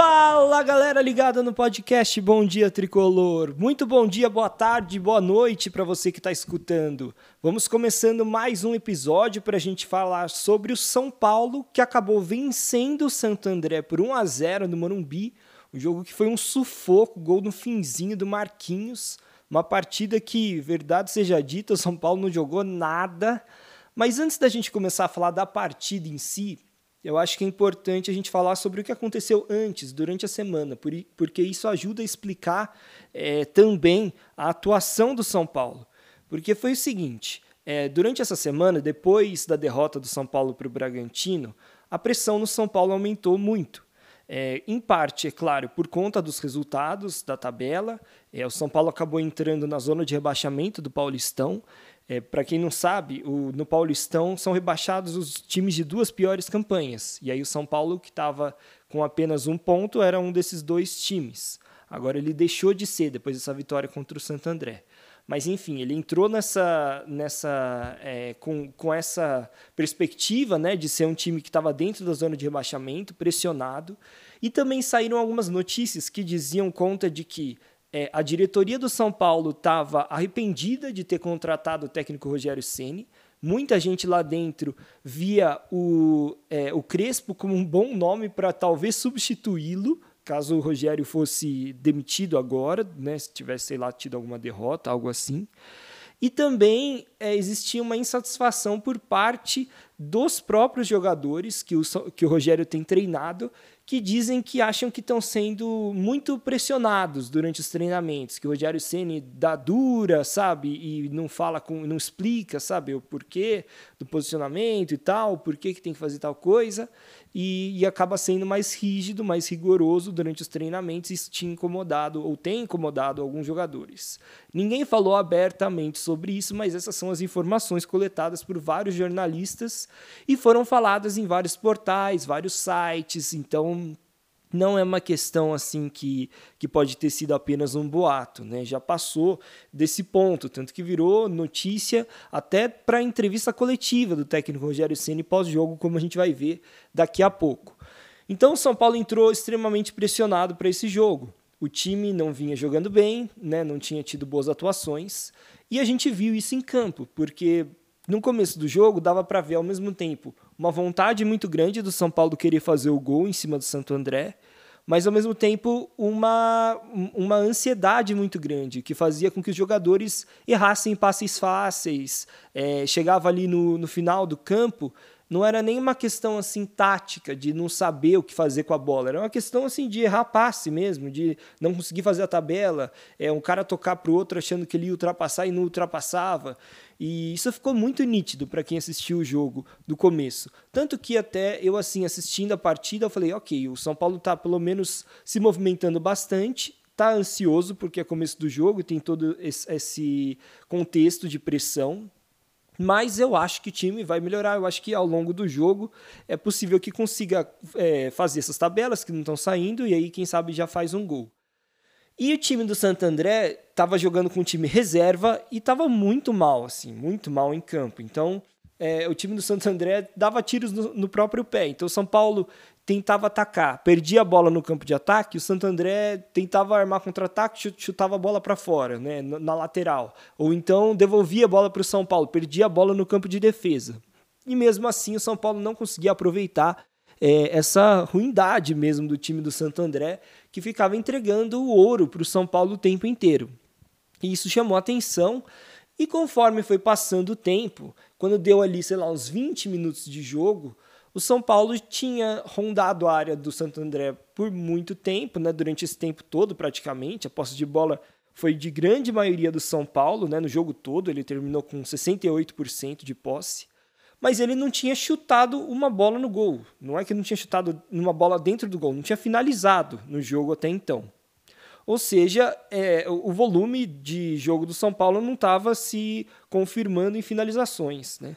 Fala galera ligada no podcast Bom Dia Tricolor. Muito bom dia, boa tarde, boa noite para você que está escutando. Vamos começando mais um episódio para a gente falar sobre o São Paulo que acabou vencendo o Santo André por 1 a 0 no Morumbi. Um jogo que foi um sufoco, gol no finzinho do Marquinhos. Uma partida que, verdade seja dita, o São Paulo não jogou nada. Mas antes da gente começar a falar da partida em si, eu acho que é importante a gente falar sobre o que aconteceu antes, durante a semana, porque isso ajuda a explicar é, também a atuação do São Paulo. Porque foi o seguinte: é, durante essa semana, depois da derrota do São Paulo para o Bragantino, a pressão no São Paulo aumentou muito. É, em parte, é claro, por conta dos resultados da tabela. O São Paulo acabou entrando na zona de rebaixamento do Paulistão. É, Para quem não sabe, o, no Paulistão são rebaixados os times de duas piores campanhas. E aí o São Paulo, que estava com apenas um ponto, era um desses dois times. Agora ele deixou de ser depois dessa vitória contra o Santo André. Mas enfim, ele entrou nessa, nessa é, com, com essa perspectiva né, de ser um time que estava dentro da zona de rebaixamento, pressionado. E também saíram algumas notícias que diziam conta de que é, a diretoria do São Paulo estava arrependida de ter contratado o técnico Rogério Ceni. Muita gente lá dentro via o, é, o Crespo como um bom nome para talvez substituí-lo, caso o Rogério fosse demitido agora, né, se tivesse, sei lá, tido alguma derrota, algo assim. E também é, existia uma insatisfação por parte dos próprios jogadores que o, que o Rogério tem treinado que dizem que acham que estão sendo muito pressionados durante os treinamentos, que o Rogério Ceni dá dura, sabe, e não fala com, não explica, sabe, o porquê do posicionamento e tal, por que tem que fazer tal coisa, e, e acaba sendo mais rígido, mais rigoroso durante os treinamentos. Isso tinha incomodado ou tem incomodado alguns jogadores. Ninguém falou abertamente sobre isso, mas essas são as informações coletadas por vários jornalistas e foram faladas em vários portais, vários sites. Então, não é uma questão assim que, que pode ter sido apenas um boato, né? Já passou desse ponto, tanto que virou notícia até para a entrevista coletiva do técnico Rogério Ceni pós-jogo, como a gente vai ver daqui a pouco. Então o São Paulo entrou extremamente pressionado para esse jogo. O time não vinha jogando bem, né? Não tinha tido boas atuações e a gente viu isso em campo, porque no começo do jogo dava para ver ao mesmo tempo uma vontade muito grande do São Paulo querer fazer o gol em cima do Santo André, mas ao mesmo tempo uma, uma ansiedade muito grande que fazia com que os jogadores errassem passes fáceis, é, chegava ali no, no final do campo não era nem uma questão assim tática de não saber o que fazer com a bola, era uma questão assim de errar passe mesmo, de não conseguir fazer a tabela, é um cara tocar para o outro achando que ele ia ultrapassar e não ultrapassava. E isso ficou muito nítido para quem assistiu o jogo do começo. Tanto que até eu assim assistindo a partida, eu falei, OK, o São Paulo está pelo menos se movimentando bastante, está ansioso porque é começo do jogo, tem todo esse contexto de pressão, mas eu acho que o time vai melhorar. Eu acho que ao longo do jogo é possível que consiga é, fazer essas tabelas que não estão saindo e aí, quem sabe, já faz um gol. E o time do Santo André estava jogando com um time reserva e estava muito mal, assim, muito mal em campo. Então, é, o time do Santo André dava tiros no, no próprio pé. Então, o São Paulo tentava atacar, perdia a bola no campo de ataque, o Santo André tentava armar contra-ataque, chutava a bola para fora, né, na lateral. Ou então devolvia a bola para o São Paulo, perdia a bola no campo de defesa. E mesmo assim o São Paulo não conseguia aproveitar é, essa ruindade mesmo do time do Santo André, que ficava entregando o ouro para o São Paulo o tempo inteiro. E isso chamou atenção. E conforme foi passando o tempo, quando deu ali, sei lá, uns 20 minutos de jogo, o São Paulo tinha rondado a área do Santo André por muito tempo, né? durante esse tempo todo praticamente. A posse de bola foi de grande maioria do São Paulo, né? no jogo todo, ele terminou com 68% de posse. Mas ele não tinha chutado uma bola no gol. Não é que não tinha chutado uma bola dentro do gol, não tinha finalizado no jogo até então. Ou seja, é, o volume de jogo do São Paulo não estava se confirmando em finalizações. Né?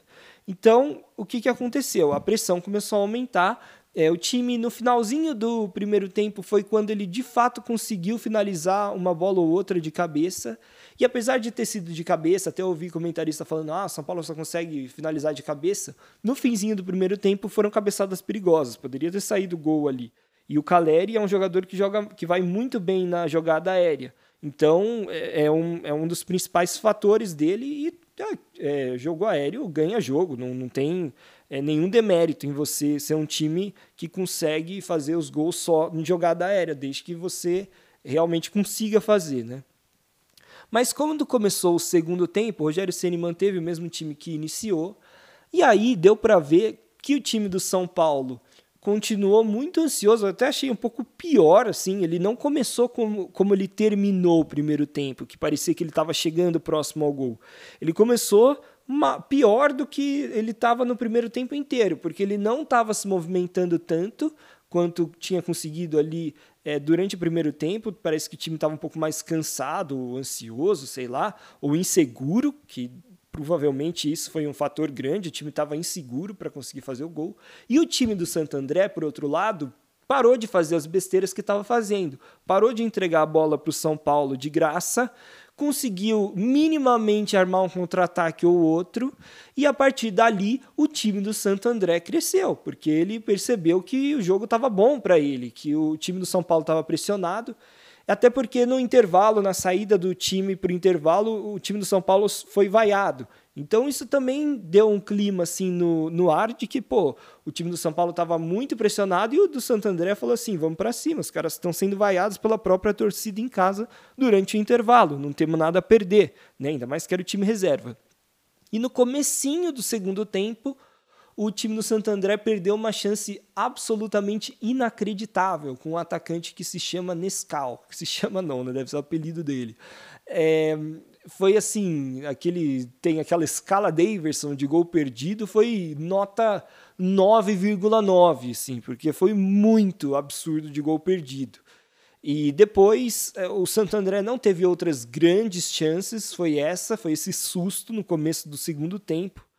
Então, o que, que aconteceu? A pressão começou a aumentar. É, o time, no finalzinho do primeiro tempo, foi quando ele de fato conseguiu finalizar uma bola ou outra de cabeça. E apesar de ter sido de cabeça, até ouvi comentarista falando: ah, São Paulo só consegue finalizar de cabeça. No finzinho do primeiro tempo foram cabeçadas perigosas, poderia ter saído gol ali. E o Caleri é um jogador que joga que vai muito bem na jogada aérea. Então é, é um, é um dos principais fatores dele e é, jogo aéreo ganha jogo, não, não tem é, nenhum demérito em você ser um time que consegue fazer os gols só em jogada aérea, desde que você realmente consiga fazer, né? Mas quando começou o segundo tempo, o Rogério Ceni manteve o mesmo time que iniciou, e aí deu para ver que o time do São Paulo continuou muito ansioso, até achei um pouco pior, assim, ele não começou como, como ele terminou o primeiro tempo, que parecia que ele estava chegando próximo ao gol. Ele começou uma, pior do que ele estava no primeiro tempo inteiro, porque ele não estava se movimentando tanto quanto tinha conseguido ali é, durante o primeiro tempo. Parece que o time estava um pouco mais cansado, ansioso, sei lá, ou inseguro, que provavelmente isso foi um fator grande, o time estava inseguro para conseguir fazer o gol. E o time do Santo André, por outro lado, parou de fazer as besteiras que estava fazendo, parou de entregar a bola para o São Paulo de graça, conseguiu minimamente armar um contra-ataque ou outro, e a partir dali o time do Santo André cresceu, porque ele percebeu que o jogo estava bom para ele, que o time do São Paulo estava pressionado até porque no intervalo, na saída do time para o intervalo, o time do São Paulo foi vaiado. Então isso também deu um clima assim no, no ar de que, pô, o time do São Paulo estava muito pressionado e o do Santo André falou assim: vamos para cima, os caras estão sendo vaiados pela própria torcida em casa durante o intervalo, não temos nada a perder, né? ainda mais que era o time reserva. E no comecinho do segundo tempo, o time do Santo André perdeu uma chance absolutamente inacreditável com um atacante que se chama Nescau, que se chama não, né? deve ser o apelido dele. É, foi assim, aquele tem aquela escala Daverson de gol perdido, foi nota 9,9, sim, porque foi muito absurdo de gol perdido. E depois é, o Santo André não teve outras grandes chances, foi essa, foi esse susto no começo do segundo tempo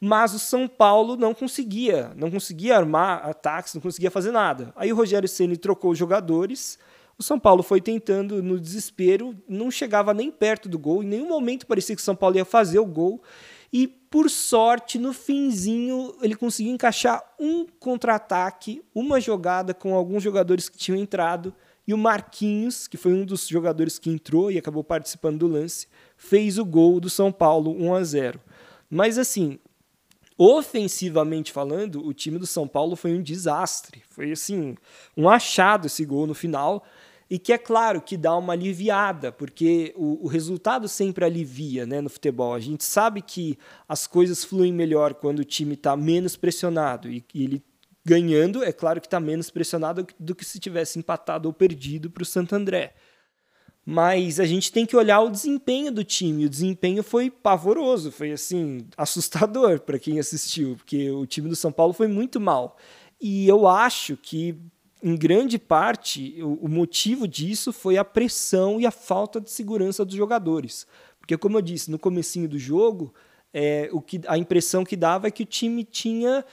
mas o São Paulo não conseguia, não conseguia armar ataques, não conseguia fazer nada. Aí o Rogério Ceni trocou os jogadores, o São Paulo foi tentando no desespero, não chegava nem perto do gol, em nenhum momento parecia que o São Paulo ia fazer o gol. E por sorte, no finzinho, ele conseguiu encaixar um contra-ataque, uma jogada com alguns jogadores que tinham entrado, e o Marquinhos, que foi um dos jogadores que entrou e acabou participando do lance, fez o gol do São Paulo 1 a 0. Mas assim, Ofensivamente falando, o time do São Paulo foi um desastre. Foi assim, um achado esse gol no final. E que é claro que dá uma aliviada, porque o, o resultado sempre alivia né, no futebol. A gente sabe que as coisas fluem melhor quando o time está menos pressionado. E, e ele ganhando, é claro que está menos pressionado do que se tivesse empatado ou perdido para o Santo André mas a gente tem que olhar o desempenho do time. O desempenho foi pavoroso, foi assim, assustador para quem assistiu, porque o time do São Paulo foi muito mal. E eu acho que em grande parte o, motivo disso foi a pressão e a falta de segurança dos jogadores. Porque como eu disse, no comecinho do jogo, é, o que, a impressão que dava é que o time tinha,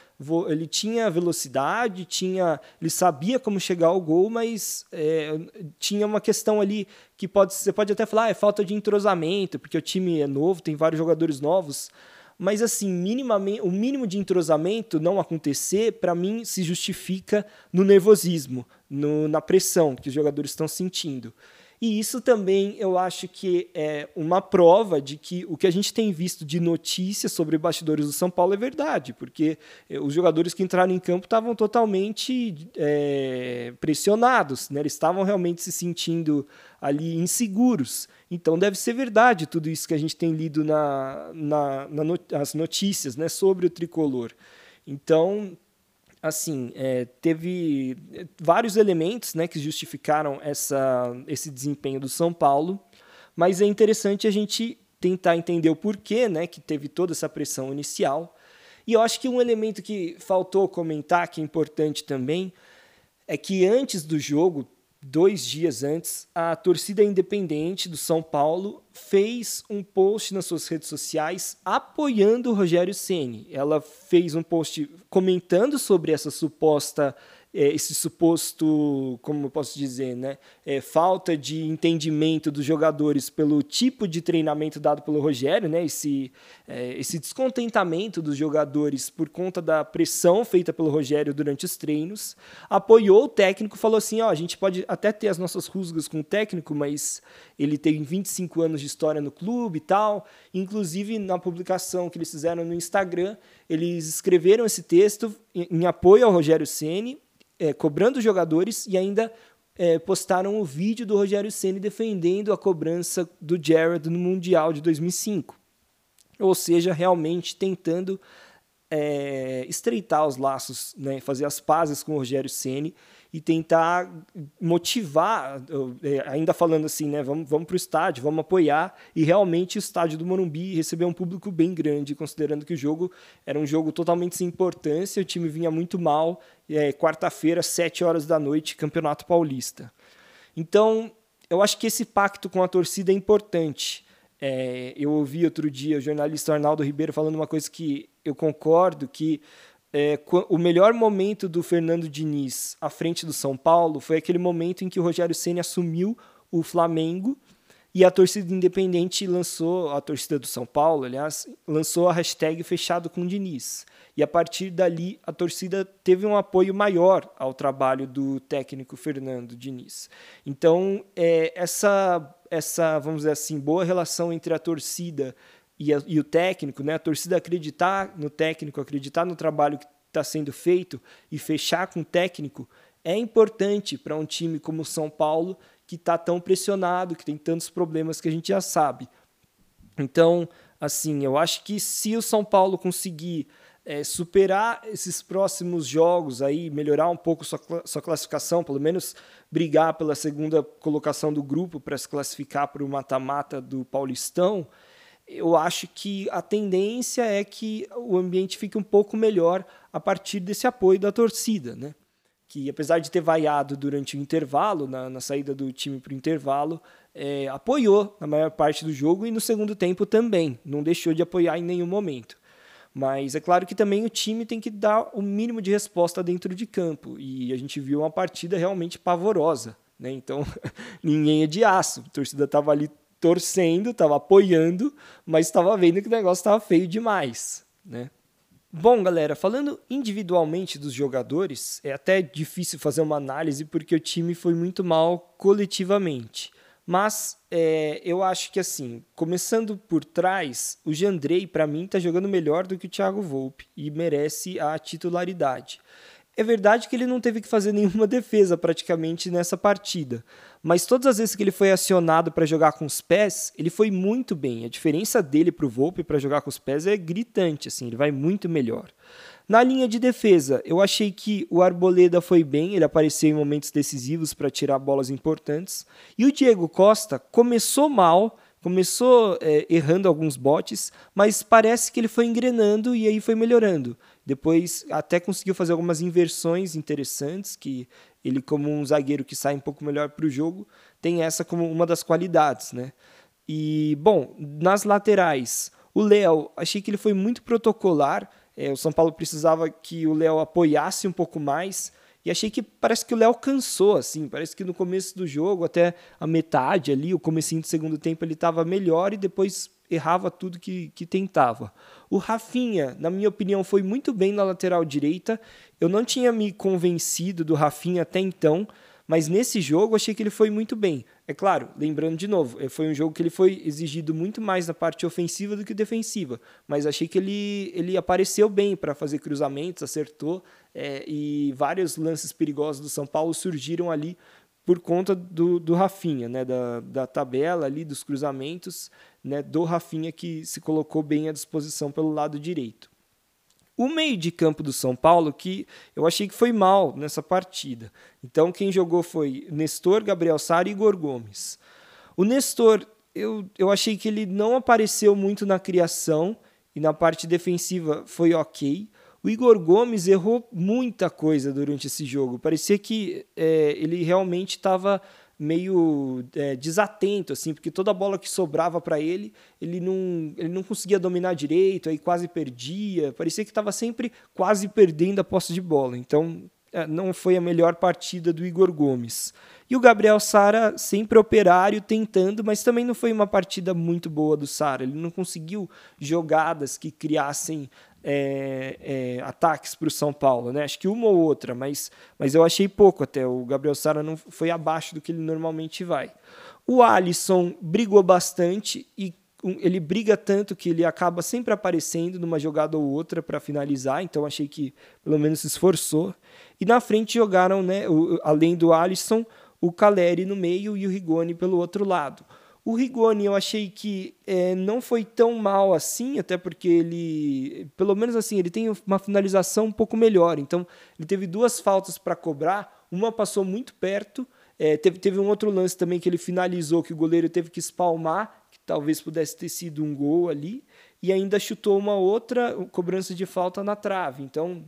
ele tinha velocidade, tinha, ele sabia como chegar ao gol, mas é, tinha uma questão ali que pode, você pode até falar, ah, é falta de entrosamento, porque o time é novo, tem vários jogadores novos, mas assim, minimamente, o mínimo de entrosamento não acontecer, para mim, se justifica no nervosismo, no, na pressão que os jogadores estão sentindo. E isso também eu acho que é uma prova de que o que a gente tem visto de notícias sobre bastidores do São Paulo é verdade, porque eh, os jogadores que entraram em campo estavam totalmente é, pressionados, né? eles estavam realmente se sentindo ali inseguros. Então deve ser verdade tudo isso que a gente tem lido na, na, na not as notícias né, sobre o tricolor. Então assim, é, teve vários elementos né, que justificaram essa, esse desempenho do São Paulo, mas é interessante a gente tentar entender o porquê né, que teve toda essa pressão inicial. E eu acho que um elemento que faltou comentar, que é importante também, é que antes do jogo dois dias antes, a torcida independente do São Paulo fez um post nas suas redes sociais apoiando o Rogério Ceni. Ela fez um post comentando sobre essa suposta é, esse suposto, como eu posso dizer, né, é, falta de entendimento dos jogadores pelo tipo de treinamento dado pelo Rogério, né, esse, é, esse descontentamento dos jogadores por conta da pressão feita pelo Rogério durante os treinos, apoiou o técnico, falou assim, ó, a gente pode até ter as nossas rusgas com o técnico, mas ele tem 25 anos de história no clube e tal, inclusive na publicação que eles fizeram no Instagram, eles escreveram esse texto em, apoio ao Rogério Ceni, é, cobrando os jogadores e ainda é, postaram o vídeo do Rogério Ceni defendendo a cobrança do Jared no Mundial de 2005. Ou seja, realmente tentando é, estreitar os laços, né, fazer as pazes com o Rogério Ceni e tentar motivar, é, ainda falando assim, né, vamos, vamos para o estádio, vamos apoiar, e realmente o estádio do Morumbi recebeu um público bem grande, considerando que o jogo era um jogo totalmente sem importância, o time vinha muito mal, é, quarta-feira, sete horas da noite, Campeonato Paulista. Então, eu acho que esse pacto com a torcida é importante. É, eu ouvi outro dia o jornalista Arnaldo Ribeiro falando uma coisa que eu concordo, que é, o melhor momento do Fernando Diniz à frente do São Paulo foi aquele momento em que o Rogério Ceni assumiu o Flamengo e a torcida independente lançou, a torcida do São Paulo, aliás, lançou a hashtag fechado com Diniz. E a partir dali a torcida teve um apoio maior ao trabalho do técnico Fernando Diniz. Então, é, essa, essa, vamos dizer assim, boa relação entre a torcida e, a, e o técnico, né? a torcida acreditar no técnico, acreditar no trabalho que está sendo feito e fechar com o técnico é importante para um time como o São Paulo, que está tão pressionado, que tem tantos problemas que a gente já sabe. Então, assim, eu acho que se o São Paulo conseguir é, superar esses próximos jogos aí, melhorar um pouco sua, sua classificação, pelo menos brigar pela segunda colocação do grupo para se classificar para o mata-mata do Paulistão, eu acho que a tendência é que o ambiente fique um pouco melhor a partir desse apoio da torcida, né? Que apesar de ter vaiado durante o intervalo, na, na saída do time para o intervalo, é, apoiou na maior parte do jogo e no segundo tempo também, não deixou de apoiar em nenhum momento. Mas é claro que também o time tem que dar o mínimo de resposta dentro de campo e a gente viu uma partida realmente pavorosa, né? Então ninguém é de aço, a torcida estava ali torcendo, estava apoiando, mas estava vendo que o negócio estava feio demais, né? Bom, galera, falando individualmente dos jogadores, é até difícil fazer uma análise porque o time foi muito mal coletivamente. Mas é, eu acho que assim, começando por trás, o Jandrei, para mim, está jogando melhor do que o Thiago Volpe e merece a titularidade. É verdade que ele não teve que fazer nenhuma defesa praticamente nessa partida, mas todas as vezes que ele foi acionado para jogar com os pés, ele foi muito bem. A diferença dele para o Volpe para jogar com os pés é gritante, assim, ele vai muito melhor. Na linha de defesa, eu achei que o Arboleda foi bem, ele apareceu em momentos decisivos para tirar bolas importantes. E o Diego Costa começou mal, começou é, errando alguns botes, mas parece que ele foi engrenando e aí foi melhorando. Depois até conseguiu fazer algumas inversões interessantes, que ele, como um zagueiro que sai um pouco melhor para o jogo, tem essa como uma das qualidades. Né? E, bom, nas laterais, o Léo, achei que ele foi muito protocolar. É, o São Paulo precisava que o Léo apoiasse um pouco mais. E achei que parece que o Léo cansou, assim. Parece que no começo do jogo, até a metade ali, o comecinho do segundo tempo, ele estava melhor e depois errava tudo que, que tentava. O Rafinha, na minha opinião, foi muito bem na lateral direita. Eu não tinha me convencido do Rafinha até então, mas nesse jogo achei que ele foi muito bem. É claro, lembrando de novo, eh, foi um jogo que ele foi exigido muito mais na parte ofensiva do que defensiva, mas achei que ele, ele apareceu bem para fazer cruzamentos, acertou, é, e vários lances perigosos do São Paulo surgiram ali por conta do, do Rafinha, né, da, da tabela ali, dos cruzamentos, né, do Rafinha que se colocou bem à disposição pelo lado direito. O meio de campo do São Paulo, que eu achei que foi mal nessa partida. Então, quem jogou foi Nestor, Gabriel Sara e Igor Gomes. O Nestor, eu, eu achei que ele não apareceu muito na criação e na parte defensiva foi ok. O Igor Gomes errou muita coisa durante esse jogo. Parecia que é, ele realmente estava meio é, desatento, assim, porque toda bola que sobrava para ele, ele não, ele não conseguia dominar direito, aí quase perdia. Parecia que estava sempre quase perdendo a posse de bola. Então, não foi a melhor partida do Igor Gomes. E o Gabriel Sara sempre operário tentando, mas também não foi uma partida muito boa do Sara. Ele não conseguiu jogadas que criassem é, é, ataques para o São Paulo, né? Acho que uma ou outra, mas, mas eu achei pouco até. O Gabriel Sara não foi abaixo do que ele normalmente vai. O Alisson brigou bastante e ele briga tanto que ele acaba sempre aparecendo numa jogada ou outra para finalizar, então achei que pelo menos se esforçou. E na frente jogaram, né, o, além do Alisson, o Caleri no meio e o Rigoni pelo outro lado. O Rigoni eu achei que é, não foi tão mal assim, até porque ele, pelo menos assim, ele tem uma finalização um pouco melhor. Então, ele teve duas faltas para cobrar, uma passou muito perto. É, teve, teve um outro lance também que ele finalizou, que o goleiro teve que espalmar, talvez pudesse ter sido um gol ali, e ainda chutou uma outra cobrança de falta na trave. Então,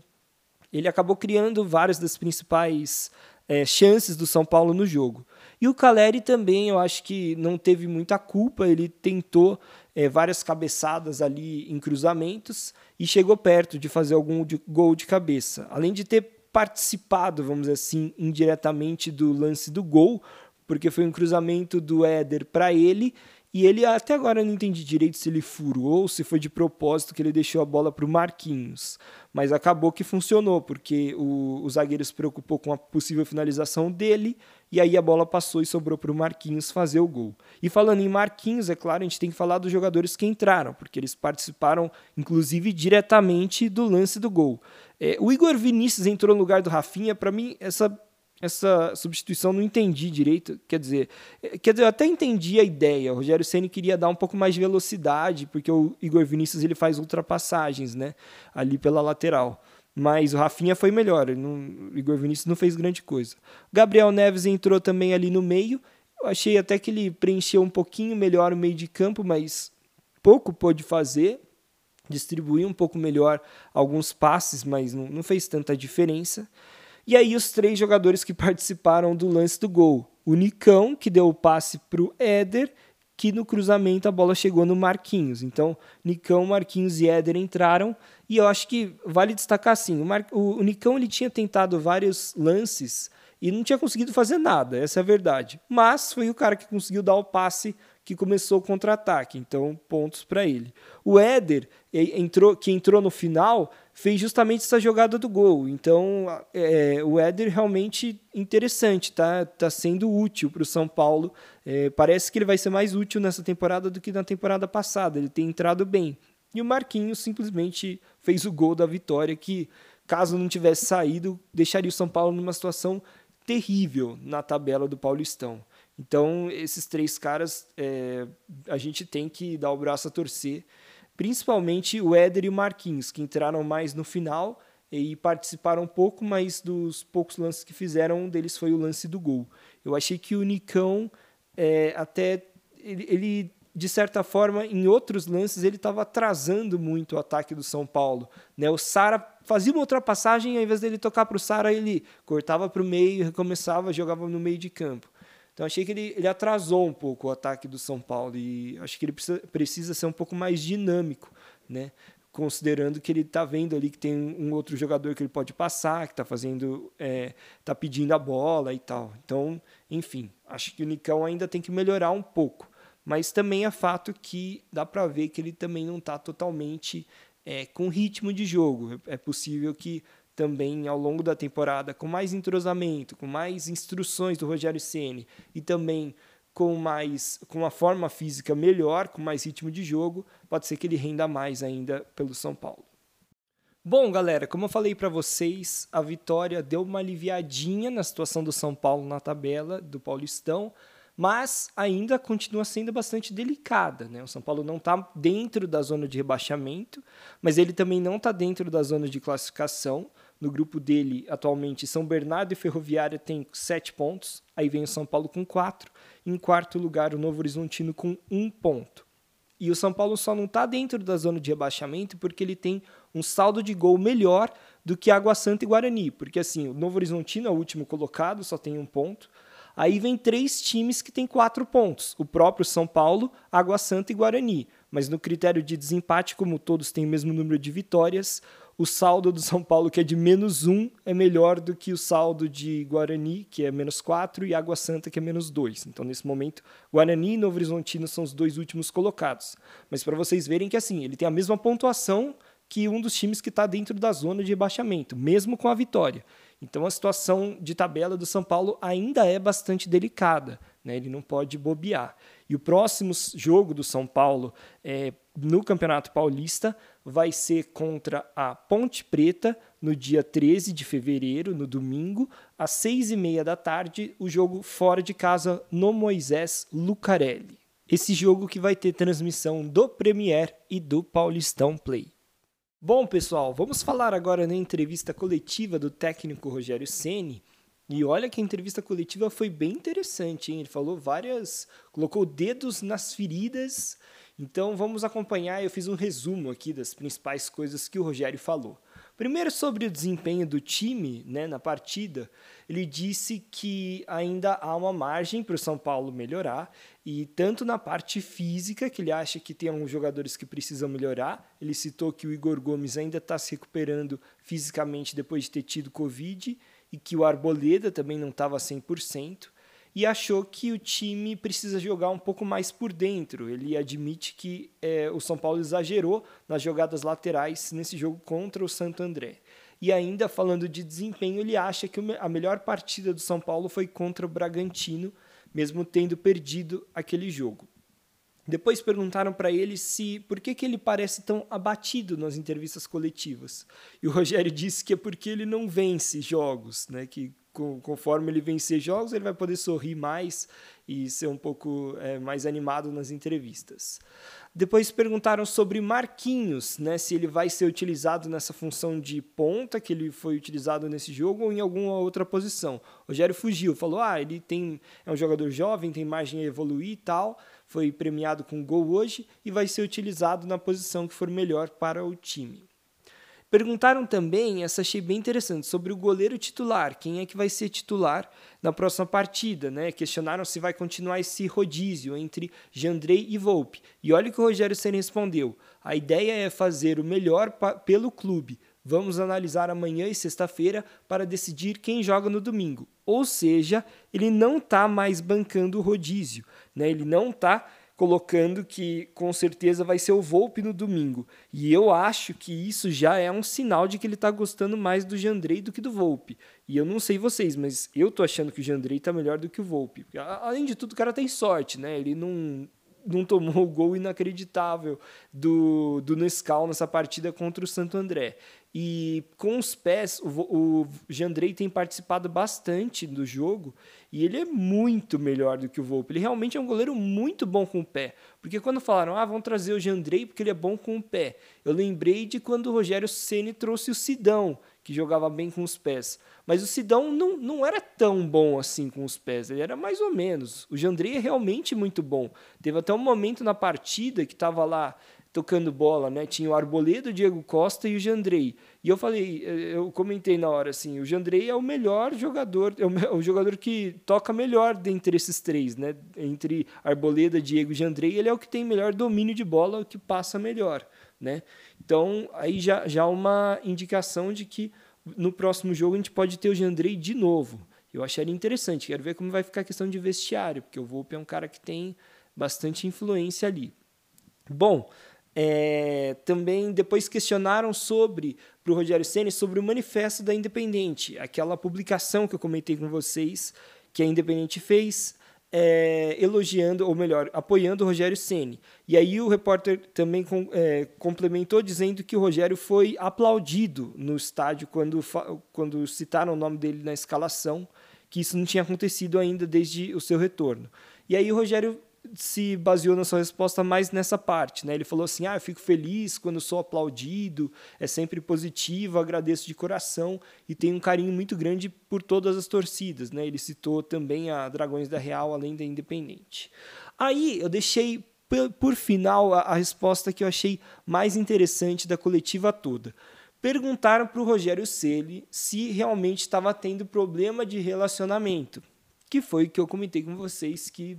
ele acabou criando várias das principais é, chances do São Paulo no jogo. E o Caleri também, eu acho que não teve muita culpa, ele tentou é, várias cabeçadas ali em cruzamentos e chegou perto de fazer algum de, gol de cabeça. Além de ter participado, vamos dizer assim, indiretamente do lance do gol, porque foi um cruzamento do Éder para ele e ele até agora não entendi direito se ele furou ou se foi de propósito que ele deixou a bola para o Marquinhos. Mas acabou que funcionou, porque o, o zagueiro se preocupou com a possível finalização dele, e aí a bola passou e sobrou para o Marquinhos fazer o gol. E falando em Marquinhos, é claro, a gente tem que falar dos jogadores que entraram, porque eles participaram, inclusive, diretamente do lance do gol. É, o Igor Vinícius entrou no lugar do Rafinha, para mim, essa essa substituição não entendi direito. Quer dizer, eh, quer dizer, eu até entendi a ideia. O Rogério Ceni queria dar um pouco mais de velocidade, porque o Igor Vinícius ele faz ultrapassagens, né, ali pela lateral. Mas o Rafinha foi melhor. Não, o Igor Vinícius não fez grande coisa. O Gabriel Neves entrou também ali no meio. Eu achei até que ele preencheu um pouquinho melhor o meio de campo, mas pouco pôde fazer. Distribuiu um pouco melhor alguns passes, mas não, não fez tanta diferença. E aí os três jogadores que participaram do lance do gol. O Nicão, que deu o passe para o Éder, que no cruzamento a bola chegou no Marquinhos. Então, Nicão, Marquinhos e Éder entraram. E eu acho que vale destacar assim, o, Mar... o Nicão ele tinha tentado vários lances e não tinha conseguido fazer nada, essa é a verdade. Mas foi o cara que conseguiu dar o passe que começou o contra-ataque, então pontos para ele. O Éder, entrou, que entrou no final, fez justamente essa jogada do gol. Então, é, o Éder realmente interessante, tá, tá sendo útil para o São Paulo. É, parece que ele vai ser mais útil nessa temporada do que na temporada passada. Ele tem entrado bem. E o Marquinhos simplesmente fez o gol da vitória, que caso não tivesse saído, deixaria o São Paulo numa situação terrível na tabela do Paulistão. Então, esses três caras, é, a gente tem que dar o braço a torcer, principalmente o Éder e o Marquinhos, que entraram mais no final e participaram um pouco, mas dos poucos lances que fizeram, um deles foi o lance do gol. Eu achei que o Nicão, é, até, ele, ele, de certa forma, em outros lances, ele estava atrasando muito o ataque do São Paulo. Né? O Sara fazia uma ultrapassagem, ao invés dele tocar para o Sara, ele cortava para o meio, recomeçava, jogava no meio de campo. Então achei que ele, ele atrasou um pouco o ataque do São Paulo e acho que ele precisa, precisa ser um pouco mais dinâmico, né? Considerando que ele está vendo ali que tem um outro jogador que ele pode passar, que está fazendo, é, tá pedindo a bola e tal. Então, enfim, acho que o Nicão ainda tem que melhorar um pouco. Mas também é fato que dá para ver que ele também não está totalmente é, com ritmo de jogo. É possível que também ao longo da temporada com mais entrosamento, com mais instruções do Rogério Ceni e também com mais com uma forma física melhor, com mais ritmo de jogo, pode ser que ele renda mais ainda pelo São Paulo. Bom, galera, como eu falei para vocês, a vitória deu uma aliviadinha na situação do São Paulo na tabela do Paulistão, mas ainda continua sendo bastante delicada. Né? O São Paulo não está dentro da zona de rebaixamento, mas ele também não está dentro da zona de classificação. No grupo dele, atualmente, São Bernardo e Ferroviária tem sete pontos. Aí vem o São Paulo com quatro. Em quarto lugar, o Novo Horizontino com um ponto. E o São Paulo só não está dentro da zona de rebaixamento porque ele tem um saldo de gol melhor do que Água Santa e Guarani. Porque assim, o Novo Horizontino é o último colocado, só tem um ponto. Aí vem três times que têm quatro pontos: o próprio São Paulo, Água Santa e Guarani. Mas no critério de desempate, como todos têm o mesmo número de vitórias, o saldo do São Paulo, que é de menos 1, é melhor do que o saldo de Guarani, que é menos 4, e Água Santa, que é menos 2. Então, nesse momento, Guarani e Novo Horizontino são os dois últimos colocados. Mas para vocês verem que assim, ele tem a mesma pontuação que um dos times que está dentro da zona de rebaixamento, mesmo com a vitória. Então a situação de tabela do São Paulo ainda é bastante delicada, né? ele não pode bobear. E o próximo jogo do São Paulo é, no Campeonato Paulista vai ser contra a Ponte Preta no dia 13 de fevereiro, no domingo, às seis e meia da tarde, o jogo fora de casa no Moisés Lucarelli. Esse jogo que vai ter transmissão do Premier e do Paulistão Play. Bom, pessoal, vamos falar agora na entrevista coletiva do técnico Rogério Ceni. E olha que a entrevista coletiva foi bem interessante, hein? Ele falou várias, colocou dedos nas feridas. Então vamos acompanhar. Eu fiz um resumo aqui das principais coisas que o Rogério falou. Primeiro, sobre o desempenho do time né, na partida, ele disse que ainda há uma margem para o São Paulo melhorar, e tanto na parte física, que ele acha que tem alguns jogadores que precisam melhorar, ele citou que o Igor Gomes ainda está se recuperando fisicamente depois de ter tido Covid, e que o Arboleda também não estava 100% e achou que o time precisa jogar um pouco mais por dentro. Ele admite que é, o São Paulo exagerou nas jogadas laterais nesse jogo contra o Santo André. E ainda falando de desempenho, ele acha que a melhor partida do São Paulo foi contra o Bragantino, mesmo tendo perdido aquele jogo. Depois perguntaram para ele se por que, que ele parece tão abatido nas entrevistas coletivas. E o Rogério disse que é porque ele não vence jogos, né? Que conforme ele vencer jogos, ele vai poder sorrir mais e ser um pouco é, mais animado nas entrevistas. Depois perguntaram sobre Marquinhos, né, se ele vai ser utilizado nessa função de ponta que ele foi utilizado nesse jogo ou em alguma outra posição. O Rogério fugiu, falou: "Ah, ele tem é um jogador jovem, tem margem a evoluir e tal, foi premiado com gol hoje e vai ser utilizado na posição que for melhor para o time". Perguntaram também, essa achei bem interessante, sobre o goleiro titular, quem é que vai ser titular na próxima partida, né? Questionaram se vai continuar esse rodízio entre Jandrei e Volpe. E olha o que o Rogério Senna respondeu: a ideia é fazer o melhor pelo clube. Vamos analisar amanhã e sexta-feira para decidir quem joga no domingo. Ou seja, ele não está mais bancando o rodízio, né? Ele não está colocando que com certeza vai ser o Volpe no domingo. E eu acho que isso já é um sinal de que ele está gostando mais do Jandrei do que do Volpe. E eu não sei vocês, mas eu tô achando que o Jandrei está melhor do que o Volpe. Além de tudo, o cara tem sorte, né? Ele não não tomou o gol inacreditável do, do Nescau nessa partida contra o Santo André. E com os pés, o, o Jandrei tem participado bastante do jogo e ele é muito melhor do que o Volpe. Ele realmente é um goleiro muito bom com o pé. Porque quando falaram, ah, vão trazer o Jandrei porque ele é bom com o pé, eu lembrei de quando o Rogério Ceni trouxe o Sidão, que jogava bem com os pés. Mas o Sidão não, não era tão bom assim com os pés, ele era mais ou menos. O Jandrei é realmente muito bom. Teve até um momento na partida que estava lá tocando bola, né? Tinha o Arboleda, o Diego Costa e o Jandrei. E eu falei, eu comentei na hora assim, o Jandrei é o melhor jogador, é o, jogador que toca melhor dentre esses três, né? Entre Arboleda, Diego e Jandrei, ele é o que tem melhor domínio de bola, o que passa melhor, né? Então, aí já já uma indicação de que no próximo jogo a gente pode ter o Jandrei de novo. Eu acharia interessante, quero ver como vai ficar a questão de vestiário, porque o Volpe é um cara que tem bastante influência ali. Bom, é, também depois questionaram sobre para o Rogério Ceni sobre o manifesto da Independente, aquela publicação que eu comentei com vocês que a Independente fez é, elogiando, ou melhor, apoiando o Rogério Ceni. E aí o repórter também com, é, complementou dizendo que o Rogério foi aplaudido no estádio quando, quando citaram o nome dele na escalação, que isso não tinha acontecido ainda desde o seu retorno. E aí o Rogério se baseou na sua resposta mais nessa parte, né? Ele falou assim: "Ah, eu fico feliz quando sou aplaudido, é sempre positivo, agradeço de coração e tenho um carinho muito grande por todas as torcidas", né? Ele citou também a Dragões da Real além da Independente. Aí eu deixei por final a, resposta que eu achei mais interessante da coletiva toda. Perguntaram para o Rogério Celi se realmente estava tendo problema de relacionamento, que foi o que eu comentei com vocês que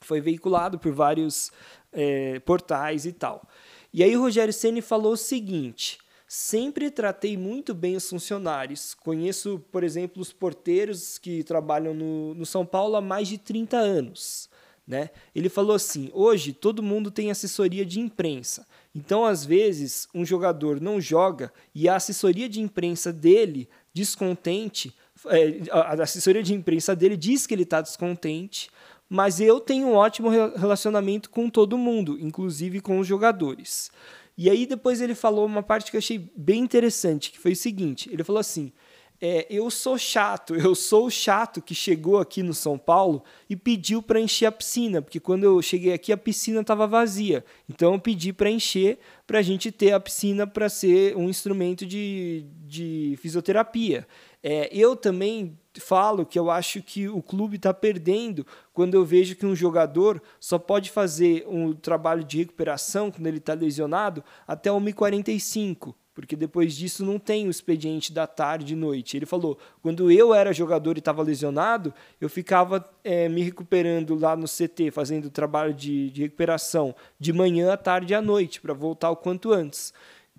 foi veiculado por vários é, portais e tal. E aí o Rogério Ceni falou o seguinte Sempre tratei muito bem os funcionários. Conheço, por exemplo, os porteiros que trabalham no, no São Paulo há mais de 30 anos. Né? Ele falou assim: hoje todo mundo tem assessoria de imprensa. Então, às vezes, um jogador não joga e a assessoria de imprensa dele, descontente, é, a assessoria de imprensa dele diz que ele está descontente, mas eu tenho um ótimo relacionamento com todo mundo, inclusive com os jogadores. E aí depois ele falou uma parte que eu achei bem interessante, que foi o seguinte: ele falou assim é, eu sou chato, eu sou o chato que chegou aqui no São Paulo e pediu para encher a piscina, porque quando eu cheguei aqui a piscina estava vazia. Então eu pedi para encher para a gente ter a piscina para ser um instrumento de, de fisioterapia. É, eu também falo que eu acho que o clube está perdendo quando eu vejo que um jogador só pode fazer um trabalho de recuperação quando ele está lesionado até 1h45 porque depois disso não tem o expediente da tarde e noite. Ele falou: quando eu era jogador e estava lesionado, eu ficava é, me recuperando lá no CT, fazendo trabalho de, de recuperação de manhã, à tarde e à noite, para voltar o quanto antes.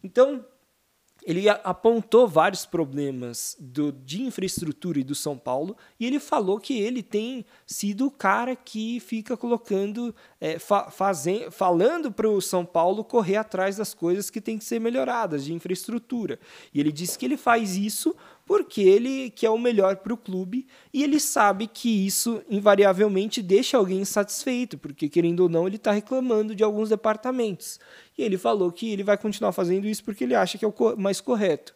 Então, ele apontou vários problemas do, de infraestrutura e do São Paulo e ele falou que ele tem sido o cara que fica colocando, é, fa, fazem, falando para o São Paulo correr atrás das coisas que têm que ser melhoradas de infraestrutura. E ele disse que ele faz isso porque ele quer o melhor para o clube e ele sabe que isso invariavelmente deixa alguém insatisfeito, porque querendo ou não ele está reclamando de alguns departamentos. E ele falou que ele vai continuar fazendo isso porque ele acha que é o mais correto.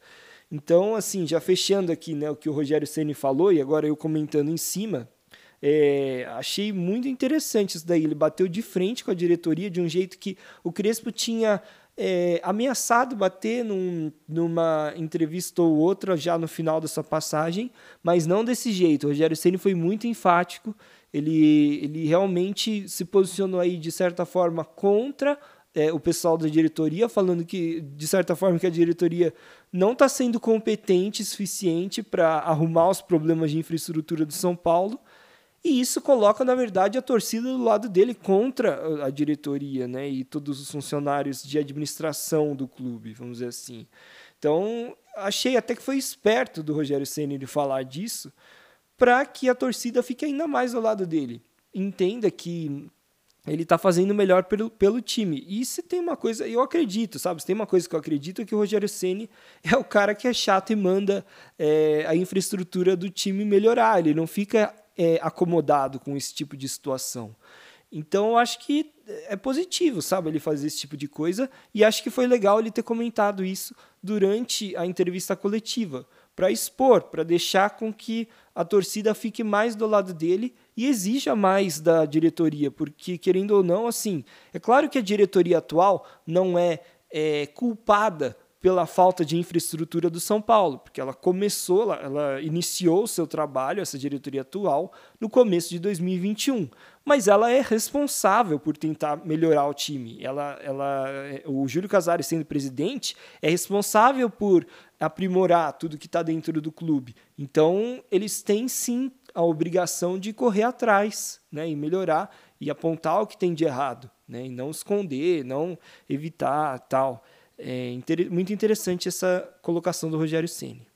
Então, assim, já fechando aqui né, o que o Rogério Ceni falou e agora eu comentando em cima, é, achei muito interessante isso daí. Ele bateu de frente com a diretoria de um jeito que o Crespo tinha é, ameaçado bater num, numa entrevista ou outra já no final da sua passagem, mas não desse jeito. O Rogério Ceni foi muito enfático. Ele, ele realmente se posicionou aí de certa forma contra é, o pessoal da diretoria, falando que de certa forma que a diretoria não está sendo competente o suficiente para arrumar os problemas de infraestrutura do São Paulo e isso coloca, na verdade, a torcida do lado dele contra a diretoria né? e todos os funcionários de administração do clube, vamos dizer assim. Então, achei até que foi esperto do Rogério Ceni de falar disso para que a torcida fique ainda mais ao lado dele. Entenda que ele está fazendo melhor pelo, pelo time. E se tem uma coisa, eu acredito, sabe? Se tem uma coisa que eu acredito é que o Rogério Ceni é o cara que é chato e manda é, a infraestrutura do time melhorar. Ele não fica é, acomodado com esse tipo de situação. Então eu acho que é positivo, sabe, ele fazer esse tipo de coisa e acho que foi legal ele ter comentado isso durante a entrevista coletiva, para expor, para deixar com que a torcida fique mais do lado dele e exija mais da diretoria, porque querendo ou não, assim, é claro que a diretoria atual não é, é culpada pela falta de infraestrutura do São Paulo, porque ela começou, ela, ela iniciou o seu trabalho, essa diretoria atual, no começo de 2021. Mas ela é responsável por tentar melhorar o time. Ela, ela, o Júlio Casares, sendo presidente, é responsável por aprimorar tudo que está dentro do clube. Então, eles têm sim a obrigação de correr atrás né, e melhorar e apontar o que tem de errado, né, e não esconder, não evitar tal. É muito interessante essa colocação do Rogério Ceni.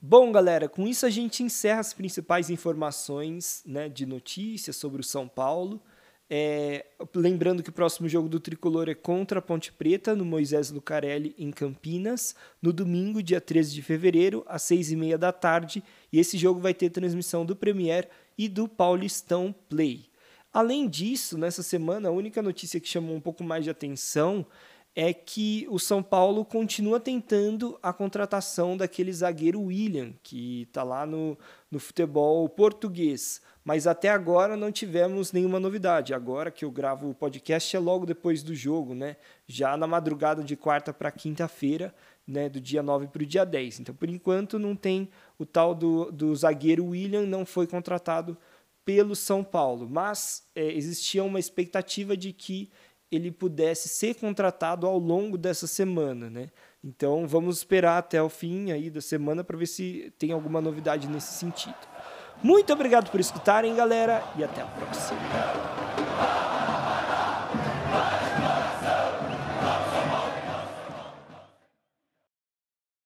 Bom, galera, com isso a gente encerra as principais informações né, de notícias sobre o São Paulo. É, lembrando que o próximo jogo do Tricolor é contra a Ponte Preta, no Moisés Lucarelli, em Campinas, no domingo, dia 13 de fevereiro, às 6h30 da tarde. E esse jogo vai ter transmissão do Premier e do Paulistão Play. Além disso, nessa semana, a única notícia que chamou um pouco mais de atenção é que o São Paulo continua tentando a contratação daquele zagueiro William, que está lá no, no futebol português. Mas até agora não tivemos nenhuma novidade. Agora que eu gravo o podcast é logo depois do jogo, né? Já na madrugada de quarta para quinta-feira, né? Do dia 9 para o dia 10. Então, por enquanto, não tem o tal do, do zagueiro William, não foi contratado pelo São Paulo. Mas é, existia uma expectativa de que ele pudesse ser contratado ao longo dessa semana, né? Então vamos esperar até o fim aí da semana para ver se tem alguma novidade nesse sentido. Muito obrigado por escutarem, galera, e até a próxima.